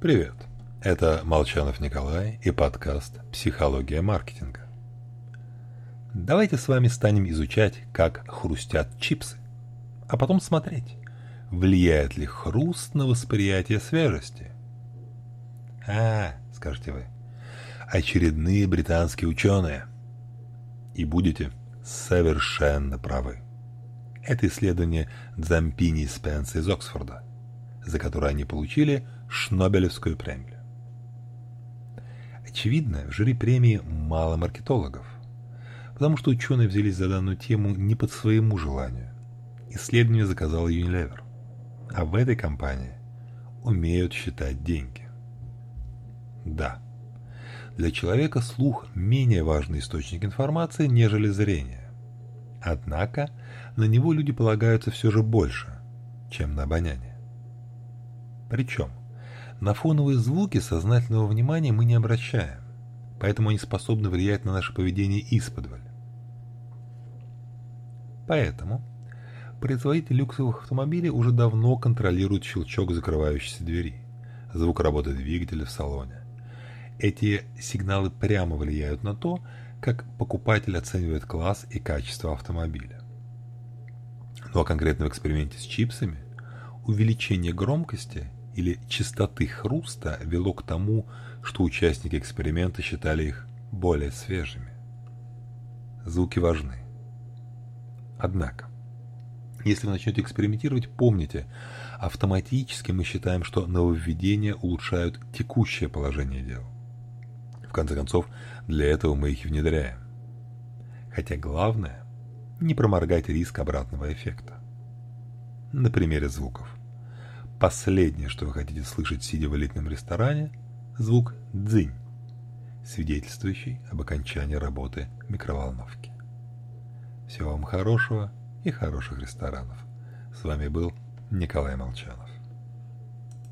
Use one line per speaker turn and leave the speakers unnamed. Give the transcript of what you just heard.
Привет! Это Молчанов Николай и подкаст «Психология маркетинга». Давайте с вами станем изучать, как хрустят чипсы, а потом смотреть, влияет ли хруст на восприятие свежести. А, скажете вы, очередные британские ученые. И будете совершенно правы. Это исследование Дзампини Спенса из Оксфорда, за которое они получили Шнобелевскую премию. Очевидно, в жюри премии мало маркетологов, потому что ученые взялись за данную тему не под своему желанию. Исследование заказал Unilever, а в этой компании умеют считать деньги. Да, для человека слух менее важный источник информации, нежели зрение. Однако на него люди полагаются все же больше, чем на обоняние. Причем на фоновые звуки сознательного внимания мы не обращаем, поэтому они способны влиять на наше поведение исподволь. Поэтому производитель люксовых автомобилей уже давно контролирует щелчок закрывающейся двери, звук работы двигателя в салоне. Эти сигналы прямо влияют на то, как покупатель оценивает класс и качество автомобиля. Ну а конкретно в эксперименте с чипсами увеличение громкости или частоты хруста вело к тому, что участники эксперимента считали их более свежими. Звуки важны. Однако, если вы начнете экспериментировать, помните, автоматически мы считаем, что нововведения улучшают текущее положение дел. В конце концов, для этого мы их внедряем. Хотя главное – не проморгать риск обратного эффекта. На примере звуков. Последнее, что вы хотите слышать, сидя в элитном ресторане – звук «дзынь», свидетельствующий об окончании работы микроволновки. Всего вам хорошего и хороших ресторанов. С вами был Николай Молчанов.